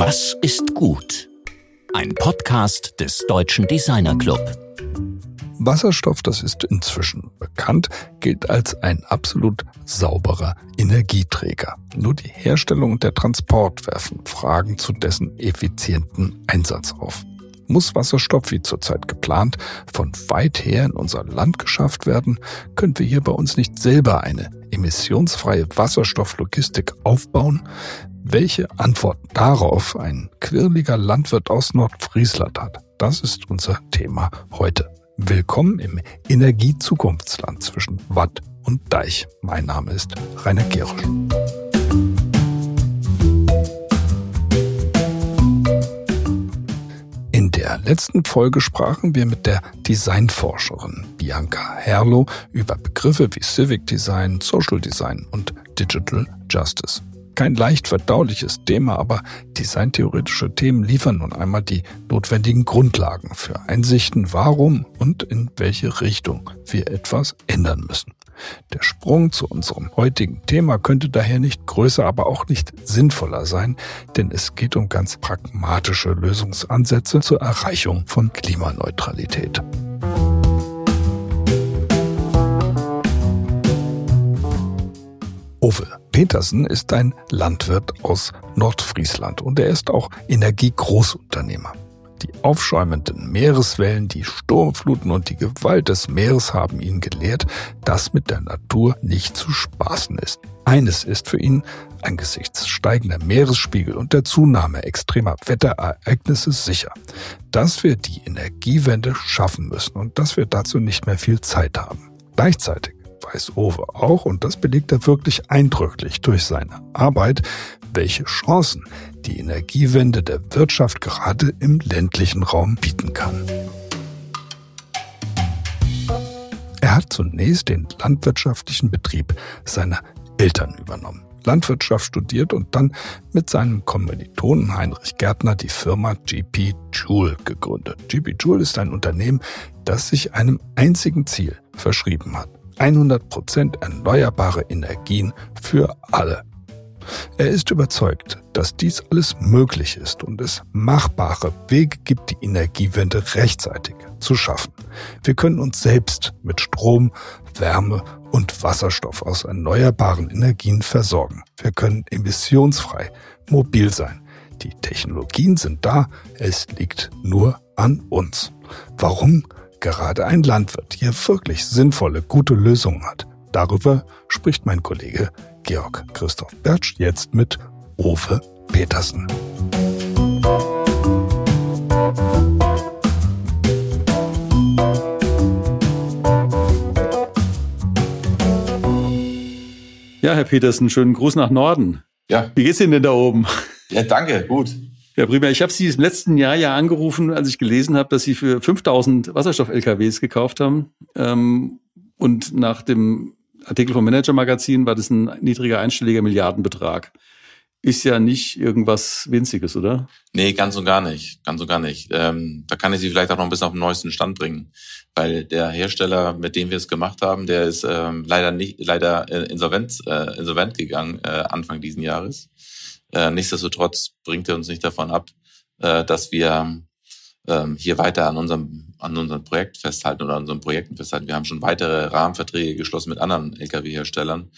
Was ist gut? Ein Podcast des Deutschen Designer Club. Wasserstoff, das ist inzwischen bekannt, gilt als ein absolut sauberer Energieträger. Nur die Herstellung und der Transport werfen Fragen zu dessen effizienten Einsatz auf. Muss Wasserstoff wie zurzeit geplant von weit her in unser Land geschafft werden, können wir hier bei uns nicht selber eine emissionsfreie Wasserstofflogistik aufbauen? Welche Antwort darauf ein quirliger Landwirt aus Nordfriesland hat, das ist unser Thema heute. Willkommen im Energiezukunftsland zwischen Watt und Deich. Mein Name ist Rainer Gerisch. In der letzten Folge sprachen wir mit der Designforscherin Bianca Herlo über Begriffe wie Civic Design, Social Design und Digital Justice. Kein leicht verdauliches Thema, aber designtheoretische Themen liefern nun einmal die notwendigen Grundlagen für Einsichten, warum und in welche Richtung wir etwas ändern müssen. Der Sprung zu unserem heutigen Thema könnte daher nicht größer, aber auch nicht sinnvoller sein, denn es geht um ganz pragmatische Lösungsansätze zur Erreichung von Klimaneutralität. Uwe Petersen ist ein Landwirt aus Nordfriesland und er ist auch Energiegroßunternehmer. Die aufschäumenden Meereswellen, die Sturmfluten und die Gewalt des Meeres haben ihn gelehrt, dass mit der Natur nicht zu spaßen ist. Eines ist für ihn angesichts steigender Meeresspiegel und der Zunahme extremer Wetterereignisse sicher, dass wir die Energiewende schaffen müssen und dass wir dazu nicht mehr viel Zeit haben. Gleichzeitig weiß Owe auch, und das belegt er wirklich eindrücklich durch seine Arbeit, welche Chancen die Energiewende der Wirtschaft gerade im ländlichen Raum bieten kann. Er hat zunächst den landwirtschaftlichen Betrieb seiner Eltern übernommen. Landwirtschaft studiert und dann mit seinem Kommilitonen Heinrich Gärtner die Firma GP Joule gegründet. GP Joule ist ein Unternehmen, das sich einem einzigen Ziel verschrieben hat. 100% erneuerbare Energien für alle. Er ist überzeugt, dass dies alles möglich ist und es machbare Wege gibt, die Energiewende rechtzeitig zu schaffen. Wir können uns selbst mit Strom, Wärme und Wasserstoff aus erneuerbaren Energien versorgen. Wir können emissionsfrei mobil sein. Die Technologien sind da, es liegt nur an uns. Warum gerade ein Landwirt hier wirklich sinnvolle, gute Lösungen hat. Darüber spricht mein Kollege Georg Christoph Bertsch jetzt mit Owe Petersen. Ja, Herr Petersen, schönen Gruß nach Norden. Ja. Wie geht's Ihnen denn da oben? Ja, danke, gut. Ja, prima. Ich habe Sie im letzten Jahr ja angerufen, als ich gelesen habe, dass Sie für 5000 Wasserstoff-LKWs gekauft haben. Ähm, und nach dem Artikel vom Manager Magazin war das ein niedriger einstelliger Milliardenbetrag. Ist ja nicht irgendwas Winziges, oder? Nee, ganz und gar nicht. Ganz und gar nicht. Ähm, da kann ich Sie vielleicht auch noch ein bisschen auf den neuesten Stand bringen. Weil der Hersteller, mit dem wir es gemacht haben, der ist ähm, leider nicht, leider äh, insolvent, äh, insolvent gegangen äh, Anfang diesen Jahres. Äh, nichtsdestotrotz bringt er uns nicht davon ab, äh, dass wir ähm, hier weiter an unserem, an unserem Projekt festhalten oder an unseren Projekten festhalten. Wir haben schon weitere Rahmenverträge geschlossen mit anderen Lkw-Herstellern,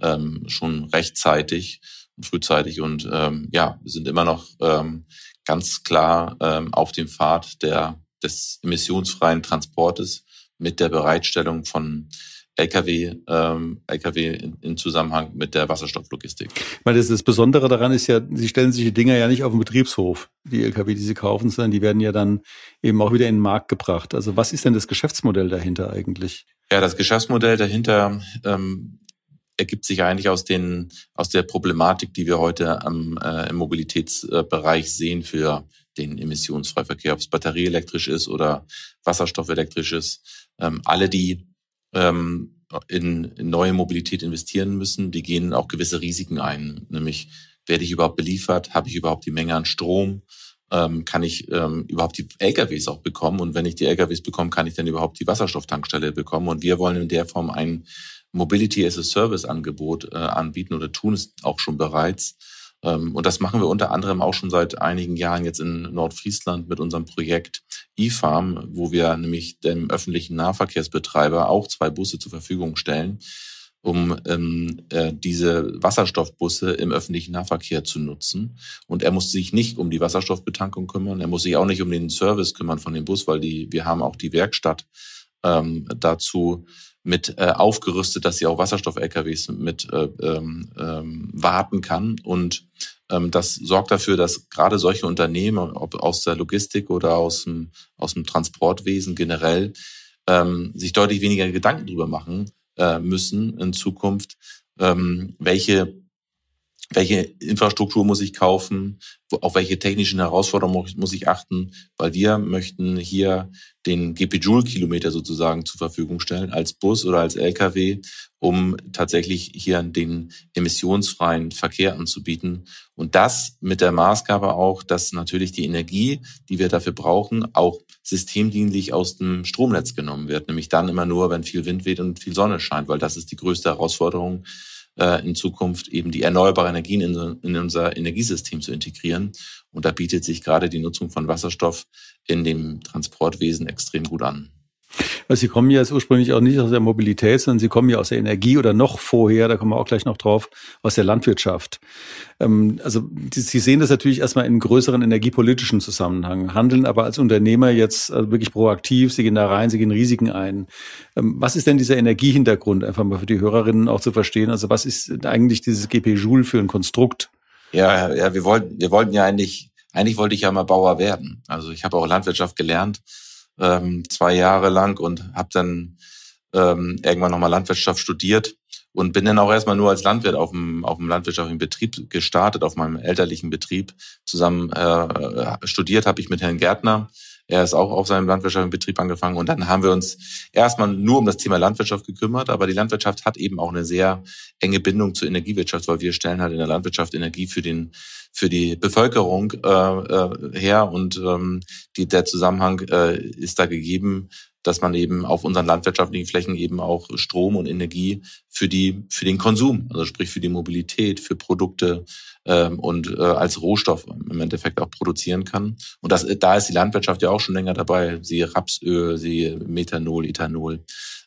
ähm, schon rechtzeitig und frühzeitig und ähm, ja, wir sind immer noch ähm, ganz klar ähm, auf dem Pfad der, des emissionsfreien Transportes mit der Bereitstellung von Lkw, ähm, Lkw in, in Zusammenhang mit der Wasserstofflogistik. Weil das, das Besondere daran ist ja, Sie stellen sich die Dinger ja nicht auf den Betriebshof, die Lkw, die Sie kaufen, sondern die werden ja dann eben auch wieder in den Markt gebracht. Also was ist denn das Geschäftsmodell dahinter eigentlich? Ja, das Geschäftsmodell dahinter ähm, ergibt sich eigentlich aus den aus der Problematik, die wir heute am, äh, im Mobilitätsbereich sehen für den Emissionsfreiverkehr, ob es batterieelektrisch ist oder wasserstoffelektrisch ist. Ähm, alle, die ähm, in, in neue Mobilität investieren müssen, die gehen auch gewisse Risiken ein. Nämlich, werde ich überhaupt beliefert? Habe ich überhaupt die Menge an Strom? Ähm, kann ich ähm, überhaupt die LKWs auch bekommen? Und wenn ich die LKWs bekomme, kann ich dann überhaupt die Wasserstofftankstelle bekommen? Und wir wollen in der Form ein Mobility as a Service Angebot äh, anbieten oder tun es auch schon bereits, Ähm, und das machen wir unter anderem auch schon seit einigen Jahren jetzt in Nordfriesland mit unserem Projekt eFarm, wo wir nämlich dem öffentlichen Nahverkehrsbetreiber auch zwei Busse zur Verfügung stellen, um ähm, äh, diese Wasserstoffbusse im öffentlichen Nahverkehr zu nutzen. Und er muss sich nicht um die Wasserstoffbetankung kümmern, er muss sich auch nicht um den Service kümmern von dem Bus, weil die, wir haben auch die Werkstatt ähm, dazu mit äh, aufgerüstet, dass sie auch Wasserstoff-LKWs mit äh, ähm, ähm, warten kann. Und das sorgt dafür, dass gerade solche Unternehmen, ob aus der Logistik oder aus dem, aus dem Transportwesen generell, ähm, sich deutlich weniger Gedanken drüber machen äh, müssen in Zukunft, ähm, welche welche Infrastruktur muss ich kaufen, auf welche technischen Herausforderungen muss ich achten, weil wir möchten hier den GP-Joule-Kilometer sozusagen zur Verfügung stellen als Bus oder als LKW, um tatsächlich hier den emissionsfreien Verkehr anzubieten. Und das mit der Maßgabe auch, dass natürlich die Energie, die wir dafür brauchen, auch systemdienlich aus dem Stromnetz genommen wird. Nämlich dann immer nur, wenn viel Wind weht und viel Sonne scheint, weil das ist die größte Herausforderung, in Zukunft eben die erneuerbaren Energien in, in unser Energiesystem zu integrieren. Und da bietet sich gerade die Nutzung von Wasserstoff in dem Transportwesen extrem gut an. Also Sie kommen ja jetzt ursprünglich auch nicht aus der Mobilität, sondern Sie kommen ja aus der Energie oder noch vorher, da kommen wir auch gleich noch drauf, aus der Landwirtschaft. Ähm, also Sie sehen das natürlich erstmal in größeren energiepolitischen Zusammenhang, handeln aber als Unternehmer jetzt also wirklich proaktiv, Sie gehen da rein, Sie gehen Risiken ein. Ähm, was ist denn dieser Energiehintergrund, einfach mal für die Hörerinnen auch zu verstehen? Also was ist eigentlich dieses GP Joule für ein Konstrukt? Ja, ja, wir wollten, wir wollten ja eigentlich, eigentlich wollte ich ja mal Bauer werden. Also ich habe auch Landwirtschaft gelernt ähm, zwei Jahre lang und habe dann ähm, irgendwann nochmal Landwirtschaft studiert und bin dann auch erstmal nur als Landwirt auf dem, auf dem landwirtschaftlichen Betrieb gestartet, auf meinem elterlichen Betrieb. Zusammen äh, studiert habe ich mit Herrn Gärtner. Er ist auch auf seinem landwirtschaftlichen Betrieb angefangen und dann haben wir uns erstmal nur um das Thema Landwirtschaft gekümmert, aber die Landwirtschaft hat eben auch eine sehr enge Bindung zur Energiewirtschaft, weil wir stellen halt in der Landwirtschaft Energie für den für die Bevölkerung äh, äh, her und ähm, die, der Zusammenhang äh, ist da gegeben, dass man eben auf unseren landwirtschaftlichen Flächen eben auch Strom und Energie für die für den Konsum, also sprich für die Mobilität, für Produkte ähm, und äh, als Rohstoff im Endeffekt auch produzieren kann. Und das, da ist die Landwirtschaft ja auch schon länger dabei. Sie Rapsöl, sie Methanol, Ethanol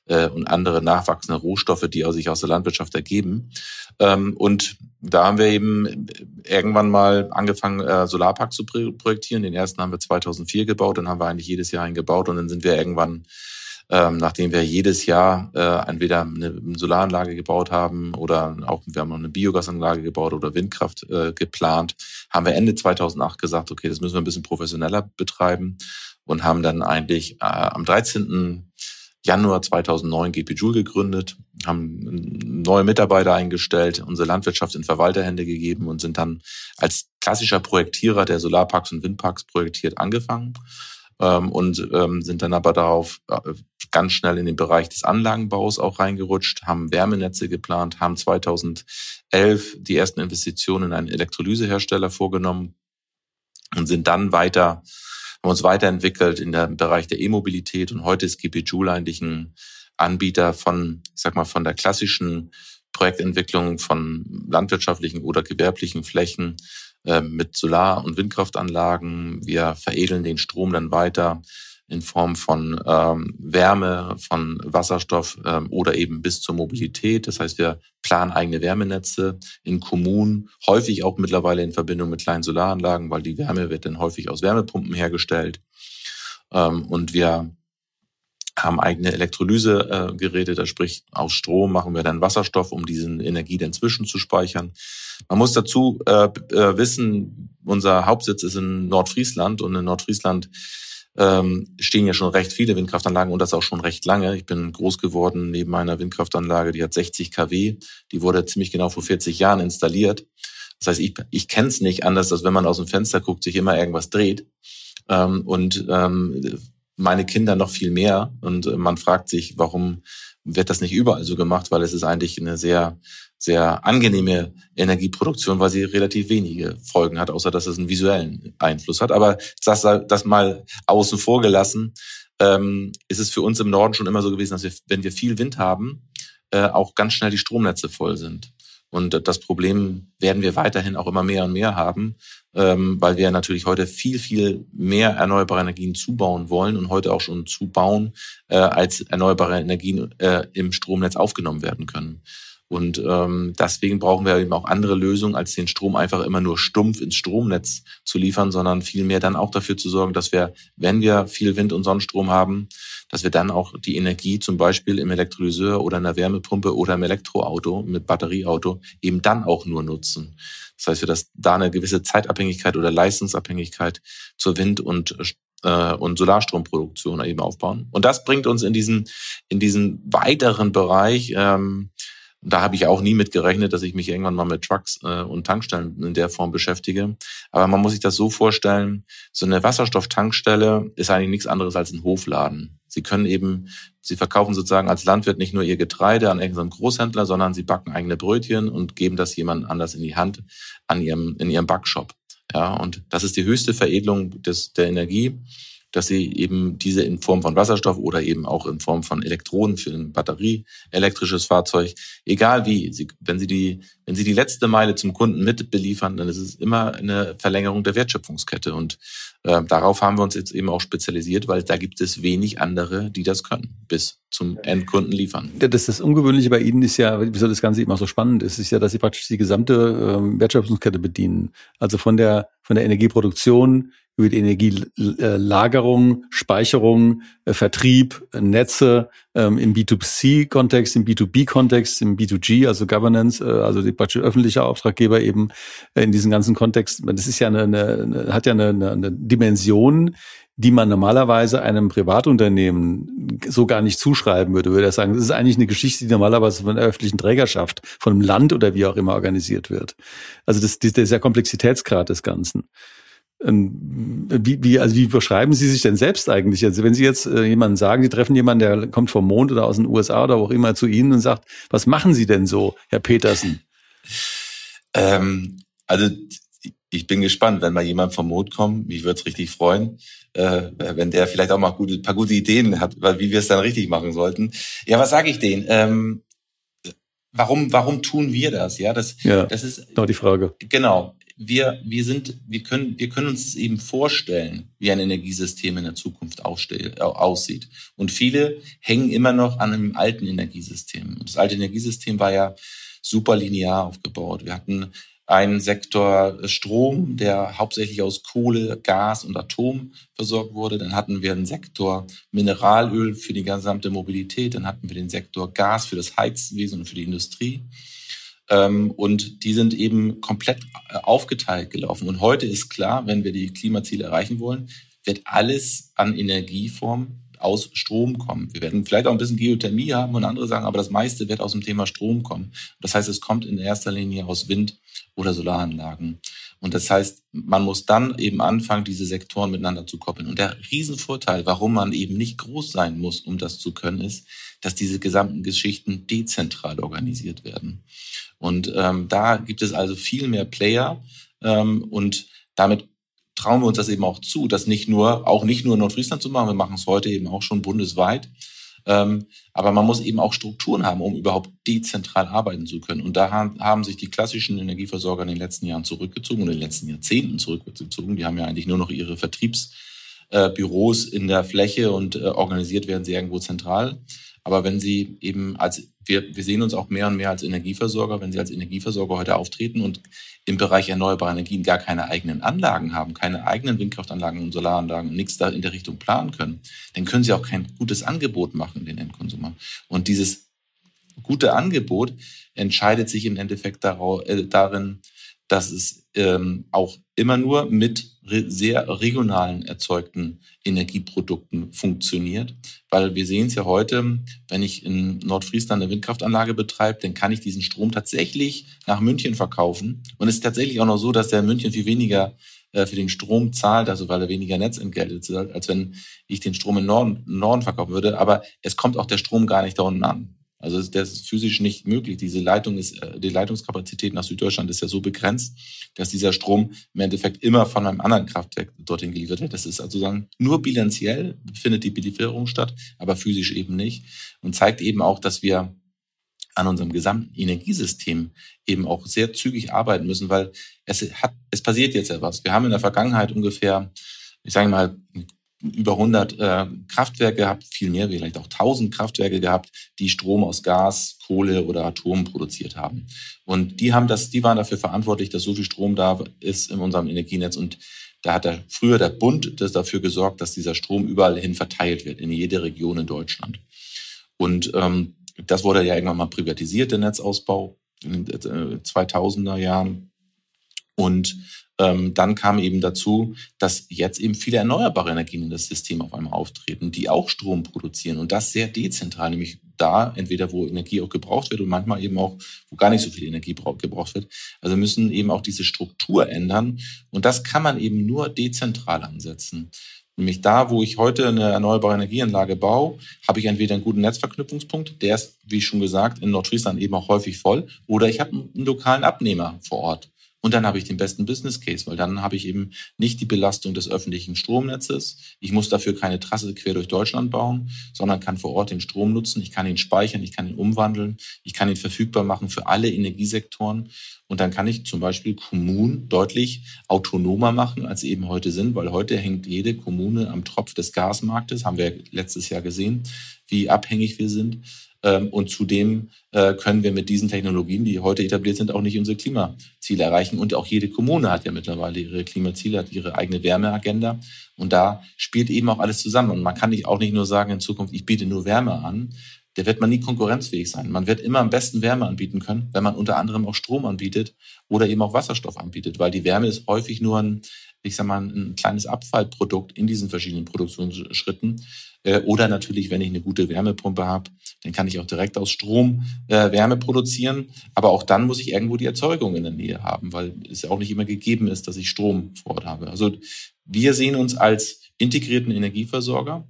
äh, und andere nachwachsende Rohstoffe, die sich aus der Landwirtschaft ergeben. Ähm, und da haben wir eben irgendwann mal angefangen, äh, Solarparks zu projektieren. Den ersten haben wir 2004 gebaut, dann haben wir eigentlich jedes Jahr einen gebaut und dann sind wir irgendwann, ähm, nachdem wir jedes Jahr äh, entweder eine Solaranlage gebaut haben oder auch wir haben noch eine Biogasanlage gebaut oder Windkraft äh, geplant, haben wir Ende 2008 gesagt, okay, das müssen wir ein bisschen professioneller betreiben und haben dann eigentlich äh, am 13. Januar 2009 GP Joule gegründet, haben neue Mitarbeiter eingestellt, unsere Landwirtschaft in Verwalterhände gegeben und sind dann als klassischer Projektierer, der Solarparks und Windparks projektiert, angefangen ähm, und ähm, sind dann aber darauf äh, ganz schnell in den Bereich des Anlagenbaus auch reingerutscht, haben Wärmenetze geplant, haben 2011 die ersten Investitionen in einen Elektrolysehersteller vorgenommen und sind dann weiter haben uns weiterentwickelt in dem Bereich der E-Mobilität. Und heute ist GP Joule eigentlich ein Anbieter von, ich sag mal, von der klassischen Projektentwicklung von landwirtschaftlichen oder gewerblichen Flächen mit Solar- und Windkraftanlagen. Wir veredeln den Strom dann weiter in Form von ähm, Wärme, von Wasserstoff ähm, oder eben bis zur Mobilität. Das heißt, wir planen eigene Wärmenetze in Kommunen, häufig auch mittlerweile in Verbindung mit kleinen Solaranlagen, weil die Wärme wird dann häufig aus Wärmepumpen hergestellt. Ähm, und wir haben eigene Elektrolysegeräte, da sprich aus Strom machen wir dann Wasserstoff, um diesen Energie dann zwischenzuspeichern. Man muss dazu äh, äh, wissen, unser Hauptsitz ist in Nordfriesland und in Nordfriesland ähm, stehen ja schon recht viele Windkraftanlagen und das auch schon recht lange. Ich bin groß geworden neben einer Windkraftanlage, die hat 60 kW. Die wurde ziemlich genau vor 40 Jahren installiert. Das heißt, ich, ich kenne es nicht anders, als wenn man aus dem Fenster guckt, sich immer irgendwas dreht. Ähm, und ähm, meine Kinder noch viel mehr. Und man fragt sich, warum wird das nicht überall so gemacht? Weil es ist eigentlich eine sehr sehr angenehme Energieproduktion, weil sie relativ wenige Folgen hat, außer dass es einen visuellen Einfluss hat. Aber das, das mal außen vor gelassen, ähm, ist es für uns im Norden schon immer so gewesen, dass wir, wenn wir viel Wind haben, äh, auch ganz schnell die Stromnetze voll sind. Und das Problem werden wir weiterhin auch immer mehr und mehr haben, ähm, weil wir natürlich heute viel, viel mehr erneuerbare Energien zubauen wollen und heute auch schon zubauen, äh, als erneuerbare Energien äh, im Stromnetz aufgenommen werden können. Und ähm, deswegen brauchen wir eben auch andere Lösungen, als den Strom einfach immer nur stumpf ins Stromnetz zu liefern, sondern vielmehr dann auch dafür zu sorgen, dass wir, wenn wir viel Wind- und Sonnenstrom haben, dass wir dann auch die Energie zum Beispiel im Elektrolyseur oder in der Wärmepumpe oder im Elektroauto mit Batterieauto eben dann auch nur nutzen. Das heißt, wir dass da eine gewisse Zeitabhängigkeit oder Leistungsabhängigkeit zur Wind- und äh, und Solarstromproduktion eben aufbauen. Und das bringt uns in diesen in diesen weiteren Bereich. Ähm, da habe ich auch nie mit gerechnet, dass ich mich irgendwann mal mit Trucks äh, und Tankstellen in der Form beschäftige. Aber man muss sich das so vorstellen, so eine Wasserstofftankstelle ist eigentlich nichts anderes als ein Hofladen. Sie können eben, sie verkaufen sozusagen als Landwirt nicht nur ihr Getreide an irgendeinen Großhändler, sondern sie backen eigene Brötchen und geben das jemand anders in die Hand an ihrem, in ihrem Backshop. Ja, und das ist die höchste Veredelung des, der Energie dass sie eben diese in Form von Wasserstoff oder eben auch in Form von Elektronen für ein batterieelektrisches Fahrzeug, egal wie, sie, wenn sie die, wenn sie die letzte Meile zum Kunden mit beliefern, dann ist es immer eine Verlängerung der Wertschöpfungskette und äh, darauf haben wir uns jetzt eben auch spezialisiert, weil da gibt es wenig andere, die das können, bis zum Endkunden liefern. Das, das Ungewöhnliche bei Ihnen ist ja, wieso das Ganze eben auch so spannend ist, ist ja, dass Sie praktisch die gesamte ähm, Wertschöpfungskette bedienen. Also von der, von der Energieproduktion über die Energielagerung, Speicherung, äh, Vertrieb, Netze ähm, im B2C-Kontext, im B2B-Kontext, im B2G, also Governance, äh, also die praktisch öffentliche Auftraggeber eben äh, in diesem ganzen Kontext. Das ist ja eine, eine hat ja eine, eine Dimension, die man normalerweise einem Privatunternehmen so gar nicht zuschreiben würde, würde er sagen, das ist eigentlich eine Geschichte, die normalerweise von der öffentlichen Trägerschaft, von einem Land oder wie auch immer organisiert wird. Also das, das ist der Komplexitätsgrad des Ganzen. Ähm, wie, wie, also wie beschreiben Sie sich denn selbst eigentlich? Also wenn Sie jetzt äh, jemanden sagen, Sie treffen jemanden, der kommt vom Mond oder aus den USA oder wo auch immer zu Ihnen und sagt, was machen Sie denn so, Herr Petersen? Ähm, also ich bin gespannt, wenn mal jemand vom Mond kommt, mich würde es richtig freuen, äh, wenn der vielleicht auch mal gute, paar gute Ideen hat, wie wir es dann richtig machen sollten. Ja, was sage ich denen? Ähm, warum, warum tun wir das? Ja, das, ja, das ist genau die Frage. Genau wir, wir sind, wir können, wir können uns eben vorstellen, wie ein Energiesystem in der Zukunft aussieht. Und viele hängen immer noch an einem alten Energiesystem. Das alte Energiesystem war ja super linear aufgebaut. Wir hatten einen Sektor Strom, der hauptsächlich aus Kohle, Gas und Atom versorgt wurde. Dann hatten wir einen Sektor Mineralöl für die gesamte Mobilität. Dann hatten wir den Sektor Gas für das Heizwesen und für die Industrie. Ähm, und die sind eben komplett äh, aufgeteilt gelaufen. Und heute ist klar, wenn wir die Klimaziele erreichen wollen, wird alles an Energieform aus Strom kommen. Wir werden vielleicht auch ein bisschen Geothermie haben und andere sagen, aber das meiste wird aus dem Thema Strom kommen. Das heißt, es kommt in erster Linie aus Wind- oder Solaranlagen. Und das heißt, man muss dann eben anfangen, diese Sektoren miteinander zu koppeln. Und der Riesenvorteil, warum man eben nicht groß sein muss, um das zu können, ist, dass diese gesamten Geschichten dezentral organisiert werden. Und ähm, da gibt es also viel mehr Player ähm, und damit trauen wir uns das eben auch zu, das nicht nur, auch nicht nur in Nordfriesland zu machen, wir machen es heute eben auch schon bundesweit. Ähm, aber man muss eben auch Strukturen haben, um überhaupt dezentral arbeiten zu können. Und da haben, sich die klassischen Energieversorger in den letzten Jahren zurückgezogen und in den letzten Jahrzehnten zurückgezogen. Die haben ja eigentlich nur noch ihre Vertriebsbüros äh, in der Fläche und äh, organisiert werden sie irgendwo zentral. Aber wenn Sie eben als, wir, wir sehen uns auch mehr und mehr als Energieversorger, wenn Sie als Energieversorger heute auftreten und im Bereich erneuerbare Energien gar keine eigenen Anlagen haben, keine eigenen Windkraftanlagen und Solaranlagen und nichts da in der Richtung planen können, dann können Sie auch kein gutes Angebot machen den Endkonsumer. Und dieses gute Angebot entscheidet sich im Endeffekt äh, darin, dass es ähm, auch immer nur mit sehr regionalen erzeugten Energieprodukten funktioniert. Weil wir sehen es ja heute, wenn ich in Nordfriesland eine Windkraftanlage betreibe, dann kann ich diesen Strom tatsächlich nach München verkaufen. Und es ist tatsächlich auch noch so, dass der in München viel weniger äh, für den Strom zahlt, also weil er weniger Netzentgelte zahlt, als wenn ich den Strom im Norden, Norden verkaufen würde. Aber es kommt auch der Strom gar nicht da unten an. Also das ist physisch nicht möglich. Diese Leitung ist, äh, die Leitungskapazität nach Süddeutschland ist ja so begrenzt, dass dieser Strom im Endeffekt immer von einem anderen Kraftwerk dorthin geliefert wird. Das ist also sagen, nur bilanziell findet die Belieferung statt, aber physisch eben nicht. Und zeigt eben auch, dass wir an unserem gesamten Energiesystem eben auch sehr zügig arbeiten müssen, weil es hat, es passiert jetzt ja was. Wir haben in der Vergangenheit ungefähr, ich sage mal, über 100 äh, Kraftwerke gehabt, viel mehr, vielleicht auch 1000 Kraftwerke gehabt, die Strom aus Gas, Kohle oder Atom produziert haben. Und die haben das, die waren dafür verantwortlich, dass so viel Strom da ist in unserem Energienetz. Und da hat der, früher der Bund das dafür gesorgt, dass dieser Strom überall hin verteilt wird, in jede Region in Deutschland. Und ähm, das wurde ja irgendwann mal privatisiert, der Netzausbau in den 2000er Jahren. Und dann kam eben dazu, dass jetzt eben viele erneuerbare Energien in das System auf einmal auftreten, die auch Strom produzieren und das sehr dezentral, nämlich da entweder wo Energie auch gebraucht wird und manchmal eben auch wo gar nicht so viel Energie gebraucht wird. Also müssen eben auch diese Struktur ändern und das kann man eben nur dezentral ansetzen. Nämlich da, wo ich heute eine erneuerbare Energieanlage baue, habe ich entweder einen guten Netzverknüpfungspunkt, der ist, wie schon gesagt, in Nordfriesland eben auch häufig voll, oder ich habe einen lokalen Abnehmer vor Ort. Und dann habe ich den besten Business Case, weil dann habe ich eben nicht die Belastung des öffentlichen Stromnetzes. Ich muss dafür keine Trasse quer durch Deutschland bauen, sondern kann vor Ort den Strom nutzen. Ich kann ihn speichern, ich kann ihn umwandeln, ich kann ihn verfügbar machen für alle Energiesektoren. Und dann kann ich zum Beispiel Kommunen deutlich autonomer machen, als sie eben heute sind, weil heute hängt jede Kommune am Tropf des Gasmarktes, haben wir letztes Jahr gesehen, wie abhängig wir sind. Ähm, und zudem äh, können wir mit diesen Technologien, die heute etabliert sind, auch nicht unsere Klimaziele erreichen. Und auch jede Kommune hat ja mittlerweile ihre Klimaziele, hat ihre eigene Wärmeagenda. Und da spielt eben auch alles zusammen. Und man kann nicht auch nicht nur sagen in Zukunft, ich biete nur Wärme an. Der wird man nie konkurrenzfähig sein. Man wird immer am besten Wärme anbieten können, wenn man unter anderem auch Strom anbietet oder eben auch Wasserstoff anbietet, weil die Wärme ist häufig nur ein, ich sag mal, ein kleines Abfallprodukt in diesen verschiedenen Produktionsschritten. Äh, oder natürlich, wenn ich eine gute Wärmepumpe habe, dann kann ich auch direkt aus Strom äh, Wärme produzieren. Aber auch dann muss ich irgendwo die Erzeugung in der Nähe haben, weil es auch nicht immer gegeben ist, dass ich Strom vor Ort habe. Also wir sehen uns als integrierten Energieversorger,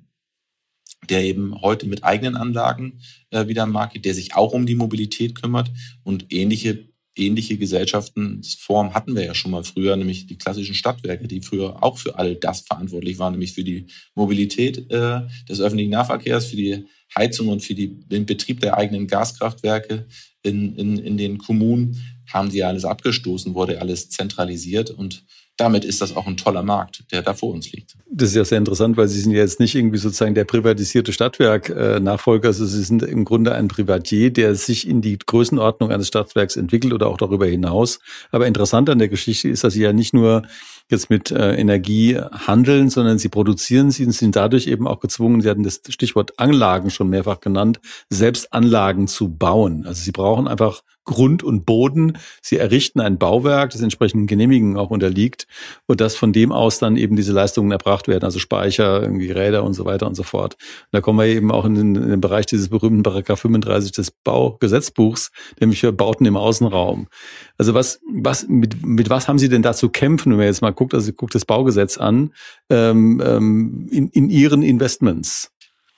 der eben heute mit eigenen Anlagen äh, wieder am Markt geht, der sich auch um die Mobilität kümmert und ähnliche ähnliche Gesellschaftenform hatten wir ja schon mal früher, nämlich die klassischen Stadtwerke, die früher auch für all das verantwortlich waren, nämlich für die Mobilität äh, des öffentlichen Nahverkehrs, für die Heizung und für die, den Betrieb der eigenen Gaskraftwerke in, in, in den Kommunen, haben die alles abgestoßen, wurde alles zentralisiert und damit ist das auch ein toller Markt, der da vor uns liegt. Das ist ja sehr interessant, weil Sie sind ja jetzt nicht irgendwie sozusagen der privatisierte Stadtwerk-Nachfolger, also Sie sind im Grunde ein Privatier, der sich in die Größenordnung eines Stadtwerks entwickelt oder auch darüber hinaus. Aber interessant an der Geschichte ist, dass Sie ja nicht nur jetzt mit äh, Energie handeln, sondern Sie produzieren sie und sind dadurch eben auch gezwungen, Sie hatten das Stichwort Anlagen schon mehrfach genannt, selbst Anlagen zu bauen. Also Sie brauchen einfach Grund und Boden. Sie errichten ein Bauwerk, das entsprechenden Genehmigungen auch unterliegt und dass von dem aus dann eben diese Leistungen erbracht werden, also Speicher, irgendwie Räder und so weiter und so fort. Und da kommen wir eben auch in den, in den Bereich dieses berühmten Paragraph 35 des Baugesetzbuchs, nämlich für Bauten im Außenraum. Also was, was, mit, mit was haben Sie denn da zu kämpfen, wenn man jetzt mal guckt, also guckt das Baugesetz an, ähm, ähm, in, in Ihren Investments?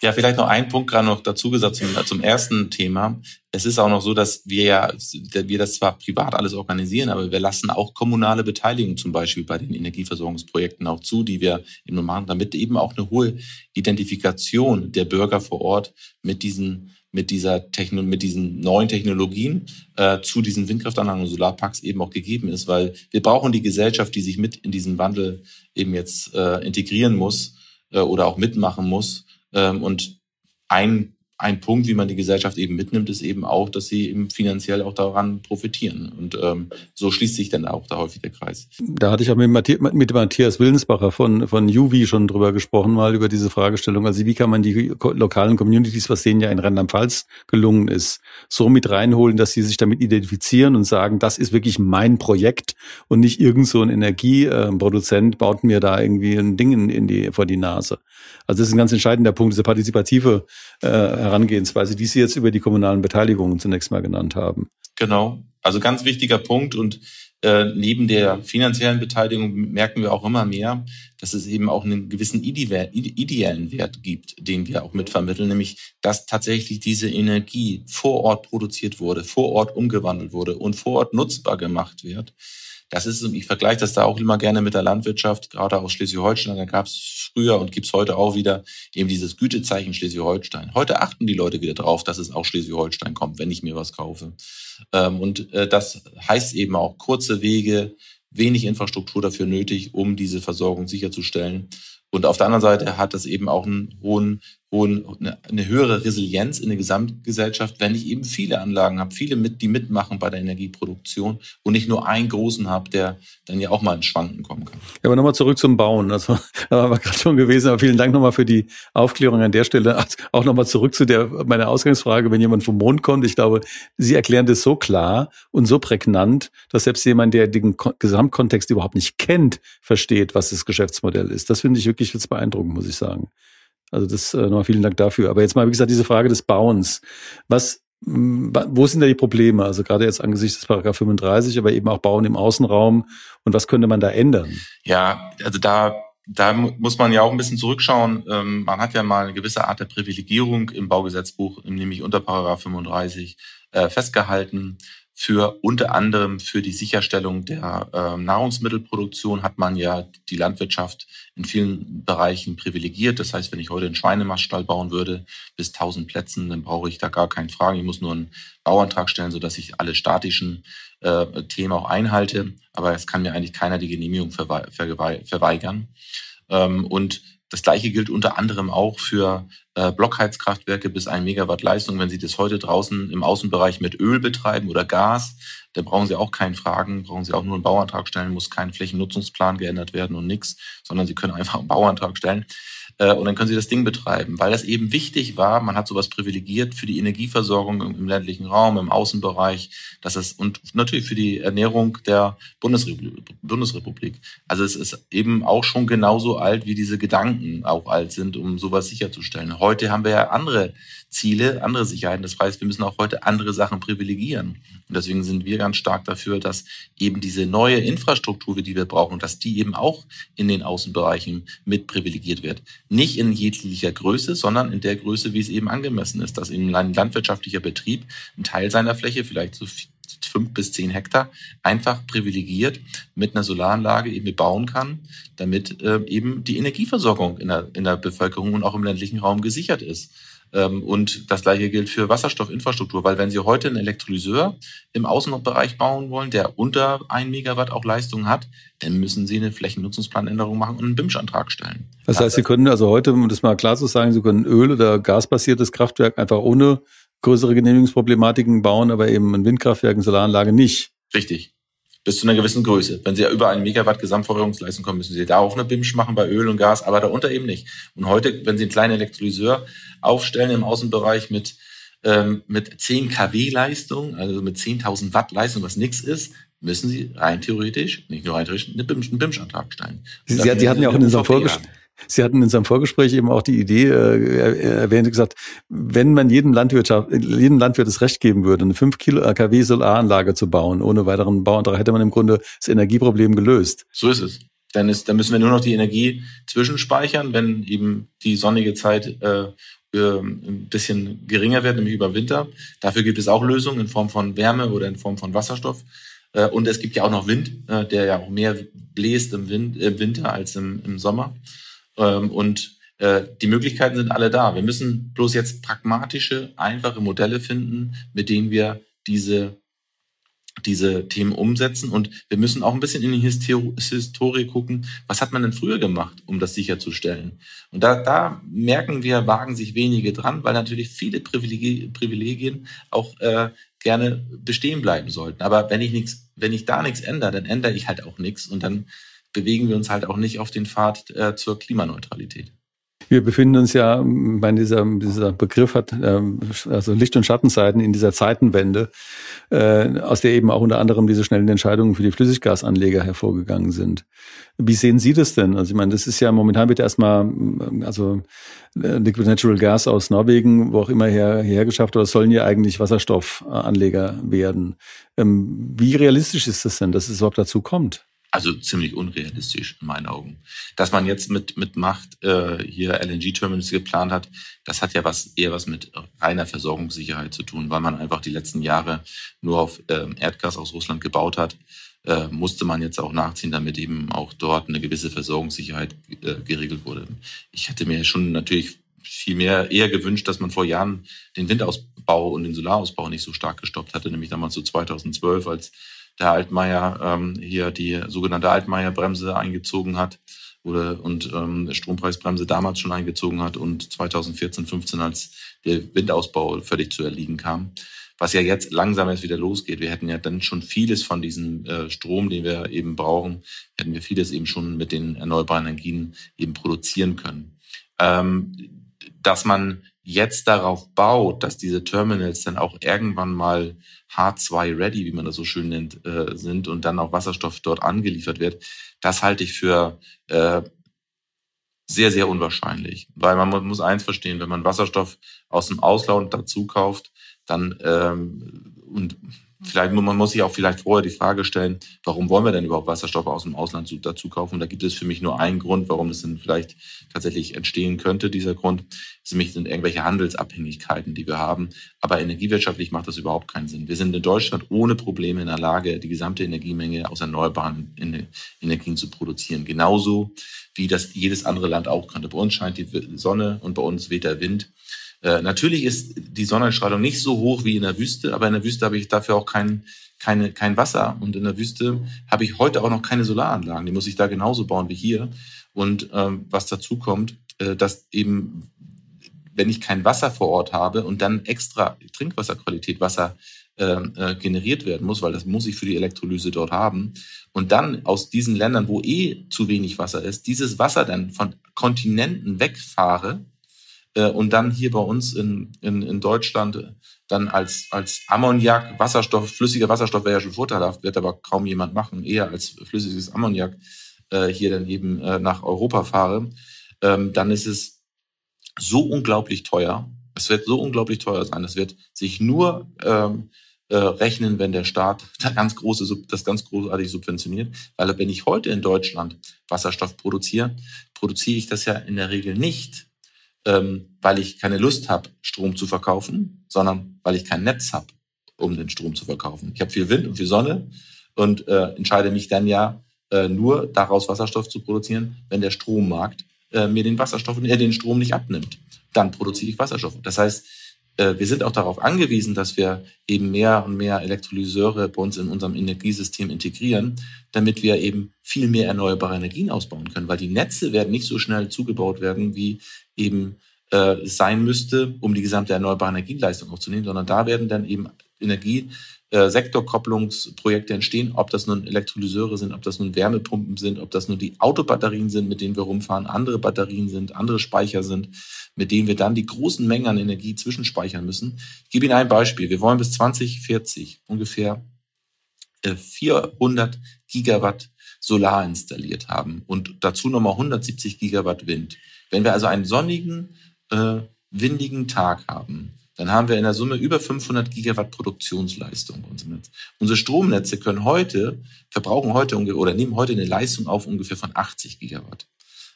Ja, vielleicht noch ein Punkt gerade noch dazu gesagt zum, zum ersten Thema. Es ist auch noch so, dass wir ja, wir das zwar privat alles organisieren, aber wir lassen auch kommunale Beteiligung zum Beispiel bei den Energieversorgungsprojekten auch zu, die wir eben machen, damit eben auch eine hohe Identifikation der Bürger vor Ort mit diesen mit dieser Techno mit diesen neuen Technologien äh, zu diesen Windkraftanlagen und Solarparks eben auch gegeben ist, weil wir brauchen die Gesellschaft, die sich mit in diesen Wandel eben jetzt äh, integrieren muss äh, oder auch mitmachen muss. Ähm, und ein ein Punkt, wie man die Gesellschaft eben mitnimmt, ist eben auch, dass sie eben finanziell auch daran profitieren. Und ähm, so schließt sich dann auch da häufig der Kreis. Da hatte ich auch mit, Matthias, mit Matthias Willensbacher von, von Juvi schon drüber gesprochen, mal über diese Fragestellung. Also wie kann man die lokalen Communities, was denen ja in Rheinland-Pfalz gelungen ist, so mit reinholen, dass sie sich damit identifizieren und sagen, das ist wirklich mein Projekt und nicht irgend so ein Energieproduzent baut mir da irgendwie ein Ding in, in die, vor die Nase. Also das ist ein ganz entscheidender Punkt, diese partizipative äh, Herangehensweise, die Sie jetzt über die kommunalen Beteiligungen zunächst mal genannt haben. Genau, also ganz wichtiger Punkt und äh, neben der finanziellen Beteiligung merken wir auch immer mehr, dass es eben auch einen gewissen ideellen Wert gibt, den wir auch mitvermitteln, nämlich dass tatsächlich diese Energie vor Ort produziert wurde, vor Ort umgewandelt wurde und vor Ort nutzbar gemacht wird. Das ist, ich vergleiche das da auch immer gerne mit der Landwirtschaft, gerade aus Schleswig-Holstein. Da gab es früher und gibt es heute auch wieder eben dieses Gütezeichen Schleswig-Holstein. Heute achten die Leute wieder drauf, dass es auch Schleswig-Holstein kommt, wenn ich mir was kaufe. Ähm, und äh, das heißt eben auch kurze Wege, wenig Infrastruktur dafür nötig, um diese Versorgung sicherzustellen. Und auf der anderen Seite hat das eben auch einen hohen hohen, eine höhere Resilienz in der Gesamtgesellschaft, wenn ich eben viele Anlagen habe, viele mit, die mitmachen bei der Energieproduktion und nicht nur einen großen habe, der dann ja auch mal ins Schwanken kommen kann. Ja, aber nochmal zurück zum Bauen. Also, da waren wir gerade schon gewesen, aber vielen Dank nochmal für die Aufklärung an der Stelle. Auch nochmal zurück zu der, meiner Ausgangsfrage, wenn jemand vom Mond kommt. Ich glaube, Sie erklären das so klar und so prägnant, dass selbst jemand, der den Gesamtkontext überhaupt nicht kennt, versteht, was das Geschäftsmodell ist. Das finde ich wirklich jetzt beeindruckend, muss ich sagen. Also das äh, nochmal vielen Dank dafür. Aber jetzt mal, wie gesagt, diese Frage des Bauens. Was, wo sind da die Probleme? Also gerade jetzt angesichts des Paragraph 35, aber eben auch Bauen im Außenraum. Und was könnte man da ändern? Ja, also da da muss man ja auch ein bisschen zurückschauen. Ähm, man hat ja mal eine gewisse Art der Privilegierung im Baugesetzbuch, nämlich unter Paragraph 35, äh, festgehalten. Für unter anderem für die Sicherstellung der äh, Nahrungsmittelproduktion hat man ja die Landwirtschaft in vielen Bereichen privilegiert. Das heißt, wenn ich heute einen Schweinemaststall bauen würde bis 1000 Plätzen, dann brauche ich da gar keinen Fragen. Ich muss nur einen Bauantrag stellen, sodass ich alle statischen äh, Themen auch einhalte. Aber es kann mir eigentlich keiner die Genehmigung verweigern. Ähm, und das gleiche gilt unter anderem auch für äh, Blockheizkraftwerke bis ein Megawatt Leistung. Wenn Sie das heute draußen im Außenbereich mit Öl betreiben oder Gas, dann brauchen Sie auch keinen Fragen, brauchen Sie auch nur einen Bauantrag stellen, muss kein Flächennutzungsplan geändert werden und nichts, sondern Sie können einfach einen Bauantrag stellen. Äh, und dann können Sie das Ding betreiben, weil das eben wichtig war. Man hat sowas privilegiert für die Energieversorgung im, ländlichen Raum, im Außenbereich, dass es und natürlich für die Ernährung der Bundesrepublik. Also es ist eben auch schon genauso alt, wie diese Gedanken auch alt sind, um sowas sicherzustellen. Heute haben wir ja andere Ziele, andere Sicherheiten. Das heißt, wir müssen auch heute andere Sachen privilegieren. Und deswegen sind wir ganz stark dafür, dass eben diese neue Infrastruktur, die wir brauchen, dass die eben auch in den Außenbereichen mit privilegiert wird. Nicht in jeglicher Größe, sondern in der Größe, wie es eben angemessen ist, dass in ein landwirtschaftlicher Betrieb ein Teil seiner Fläche, vielleicht so fünf bis zehn Hektar, einfach privilegiert mit einer Solaranlage eben bauen kann, damit äh, eben die Energieversorgung in der, in der Bevölkerung und auch im ländlichen Raum gesichert ist. Ähm, und das gleiche gilt für Wasserstoffinfrastruktur, weil wenn Sie heute einen Elektrolyseur im Außenbereich bauen wollen, der unter ein Megawatt auch Leistung hat, dann müssen Sie eine Flächennutzungsplanänderung machen und einen BIMSCH-Antrag stellen. Das heißt, Sie können also heute, um das mal klar zu sagen, Sie können Öl- oder gasbasiertes Kraftwerk einfach ohne größere Genehmigungsproblematiken bauen, aber eben ein Windkraftwerk, eine Solaranlage nicht. Richtig bis zu einer gewissen Größe. Wenn Sie ja über einen Megawatt Gesamtversorgungsleistung kommen, müssen Sie da auch eine BIMSCH machen bei Öl und Gas, aber darunter eben nicht. Und heute, wenn Sie einen kleinen Elektrolyseur aufstellen im Außenbereich mit ähm, mit 10 kW Leistung, also mit 10.000 Watt Leistung, was nichts ist, müssen Sie rein theoretisch, nicht nur rein theoretisch, einen BIMSCH-Antrag stellen. Sie, Sie hatten ja auch in unserem Vorgespräch Sie hatten in unserem Vorgespräch eben auch die Idee äh, erwähnt, gesagt, wenn man jedem Landwirtschaft, jedem Landwirt das Recht geben würde, eine 5 Kilo kW Solaranlage zu bauen, ohne weiteren Bauantrag, hätte man im Grunde das Energieproblem gelöst. So ist es. Dann, ist, dann müssen wir nur noch die Energie zwischenspeichern, wenn eben die sonnige Zeit äh, äh, ein bisschen geringer wird, nämlich über Winter. Dafür gibt es auch Lösungen in Form von Wärme oder in Form von Wasserstoff. Äh, und es gibt ja auch noch Wind, äh, der ja auch mehr bläst im, Wind, im Winter als im, im Sommer. Ähm, und äh, die Möglichkeiten sind alle da. Wir müssen bloß jetzt pragmatische, einfache Modelle finden, mit denen wir diese diese Themen umsetzen und wir müssen auch ein bisschen in die Historie gucken, was hat man denn früher gemacht, um das sicherzustellen. Und da, da merken wir, wagen sich wenige dran, weil natürlich viele Privilegien, Privilegien auch äh, gerne bestehen bleiben sollten. Aber wenn ich nichts, wenn ich da nichts ändere, dann ändere ich halt auch nichts und dann bewegen wir uns halt auch nicht auf den Pfad äh, zur Klimaneutralität. Wir befinden uns ja, mein, dieser, dieser Begriff hat ähm, also Licht- und Schattenseiten in dieser Zeitenwende, äh, aus der eben auch unter anderem diese schnellen Entscheidungen für die Flüssiggasanleger hervorgegangen sind. Wie sehen Sie das denn? Also ich meine, das ist ja momentan wird erstmal, also äh, Liquid Natural Gas aus Norwegen, wo auch immer her, hergeschafft, oder sollen ja eigentlich Wasserstoffanleger werden. Ähm, wie realistisch ist das denn, dass es überhaupt dazu kommt? Also ziemlich unrealistisch in meinen Augen. Dass man jetzt mit, mit Macht äh, hier LNG-Terminals geplant hat, das hat ja was eher was mit reiner Versorgungssicherheit zu tun, weil man einfach die letzten Jahre nur auf äh, Erdgas aus Russland gebaut hat. Äh, musste man jetzt auch nachziehen, damit eben auch dort eine gewisse Versorgungssicherheit äh, geregelt wurde. Ich hätte mir schon natürlich viel mehr eher gewünscht, dass man vor Jahren den Windausbau und den Solarausbau nicht so stark gestoppt hatte, nämlich damals so 2012, als der Altmaier ähm, hier die sogenannte Altmaier-Bremse eingezogen hat oder und ähm, Strompreisbremse damals schon eingezogen hat und 2014, 15 als der Windausbau völlig zu erliegen kam. Was ja jetzt langsam erst wieder losgeht. Wir hätten ja dann schon vieles von diesem äh, Strom, den wir eben brauchen, hätten wir vieles eben schon mit den erneuerbaren Energien eben produzieren können. Ähm, dass man jetzt darauf baut, dass diese Terminals dann auch irgendwann mal H2-ready, wie man das so schön nennt, äh, sind und dann auch Wasserstoff dort angeliefert wird, das halte ich für äh, sehr, sehr unwahrscheinlich. Weil man muss eins verstehen, wenn man Wasserstoff aus dem Ausland dazu kauft, dann ähm, und Vielleicht, man muss sich auch vielleicht vorher die Frage stellen, warum wollen wir denn überhaupt Wasserstoffe aus dem Ausland dazu kaufen? Und da gibt es für mich nur einen Grund, warum es denn vielleicht tatsächlich entstehen könnte, dieser Grund. Das nämlich sind irgendwelche Handelsabhängigkeiten, die wir haben. Aber energiewirtschaftlich macht das überhaupt keinen Sinn. Wir sind in Deutschland ohne Probleme in der Lage, die gesamte Energiemenge aus erneuerbaren Energien zu produzieren. Genauso wie das jedes andere Land auch könnte. Bei uns scheint die Sonne und bei uns weht der Wind. Äh, natürlich ist die Sonnenstrahlung nicht so hoch wie in der Wüste, aber in der Wüste habe ich dafür auch kein, keine, kein Wasser. Und in der Wüste habe ich heute auch noch keine Solaranlagen. Die muss ich da genauso bauen wie hier. Und ähm, was dazu kommt, äh, dass eben, wenn ich kein Wasser vor Ort habe und dann extra Trinkwasserqualität Wasser ähm, äh, generiert werden muss, weil das muss ich für die Elektrolyse dort haben. Und dann aus diesen Ländern, wo eh zu wenig Wasser ist, dieses Wasser dann von Kontinenten wegfahre, äh, und dann hier bei uns in, in, in Deutschland dann als, als Ammoniak, Wasserstoff, flüssiger Wasserstoff wäre ja schon vorteilhaft, wird aber kaum jemand machen, eher als flüssiges Ammoniak äh, hier dann eben äh, nach Europa fahre, ähm, dann ist es so unglaublich teuer. Es wird so unglaublich teuer sein. Es wird sich nur ähm, äh, rechnen, wenn der Staat das ganz, große, das ganz großartig subventioniert. Weil wenn ich heute in Deutschland Wasserstoff produziere, produziere ich das ja in der Regel nicht ähm, weil ich keine Lust habe, Strom zu verkaufen, sondern weil ich kein Netz habe, um den Strom zu verkaufen. Ich habe viel Wind und viel Sonne und äh, entscheide mich dann ja äh, nur daraus Wasserstoff zu produzieren, wenn der Strommarkt äh, mir den Wasserstoff, äh, den Strom nicht abnimmt. Dann produziere ich Wasserstoff. Das heißt, wir sind auch darauf angewiesen, dass wir eben mehr und mehr Elektrolyseure bei uns in unserem Energiesystem integrieren, damit wir eben viel mehr erneuerbare Energien ausbauen können, weil die Netze werden nicht so schnell zugebaut werden, wie eben äh, sein müsste, um die gesamte erneuerbare Energieleistung aufzunehmen, sondern da werden dann eben Energie äh, Sektorkopplungsprojekte entstehen, ob das nun Elektrolyseure sind, ob das nun Wärmepumpen sind, ob das nun die Autobatterien sind, mit denen wir rumfahren, andere Batterien sind, andere Speicher sind, mit denen wir dann die großen Mengen an Energie zwischenspeichern müssen. Ich gebe Ihnen ein Beispiel. Wir wollen bis 2040 ungefähr 400 äh, Gigawatt Solar installiert haben und dazu nochmal 170 Gigawatt Wind. Wenn wir also einen sonnigen, äh, windigen Tag haben, dann haben wir in der Summe über 500 Gigawatt Produktionsleistung unserem Netz. Unsere Stromnetze können heute, verbrauchen heute oder nehmen heute eine Leistung auf ungefähr von 80 Gigawatt.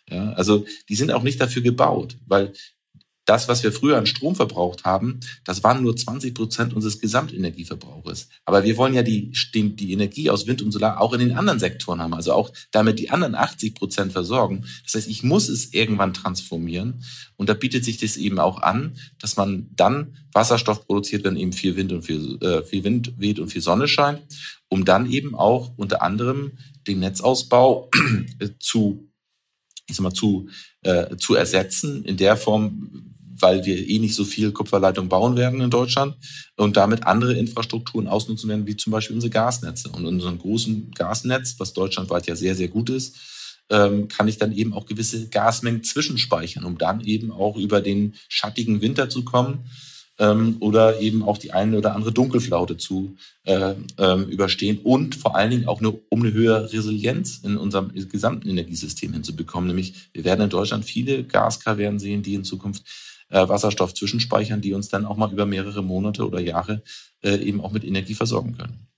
Ja, also die sind auch nicht dafür gebaut, weil das, was wir früher an Strom verbraucht haben, das waren nur 20 Prozent unseres Gesamtenergieverbrauches. Aber wir wollen ja die, die, Energie aus Wind und Solar auch in den anderen Sektoren haben, also auch damit die anderen 80 Prozent versorgen. Das heißt, ich muss es irgendwann transformieren. Und da bietet sich das eben auch an, dass man dann Wasserstoff produziert, wenn eben viel Wind und viel, äh, viel Wind weht und viel Sonne scheint, um dann eben auch unter anderem den Netzausbau zu ich sag mal, zu, äh, zu ersetzen in der Form, weil wir eh nicht so viel Kupferleitung bauen werden in Deutschland und damit andere Infrastrukturen ausnutzen werden, wie zum Beispiel unsere Gasnetze. Und in unserem großen Gasnetz, was deutschlandweit ja sehr, sehr gut ist, ähm, kann ich dann eben auch gewisse Gasmengen zwischenspeichern, um dann eben auch über den schattigen Winter zu kommen ähm, oder eben auch die eine oder andere Dunkelflaute zu äh, ähm, überstehen und vor allen Dingen auch eine, um eine höhere Resilienz in unserem gesamten Energiesystem hinzubekommen. Nämlich wir werden in Deutschland viele Gaskavernen sehen, die in Zukunft äh, Wasserstoff zwischenspeichern, die uns dann auch mal über mehrere Monate oder Jahre äh, eben auch mit Energie versorgen können.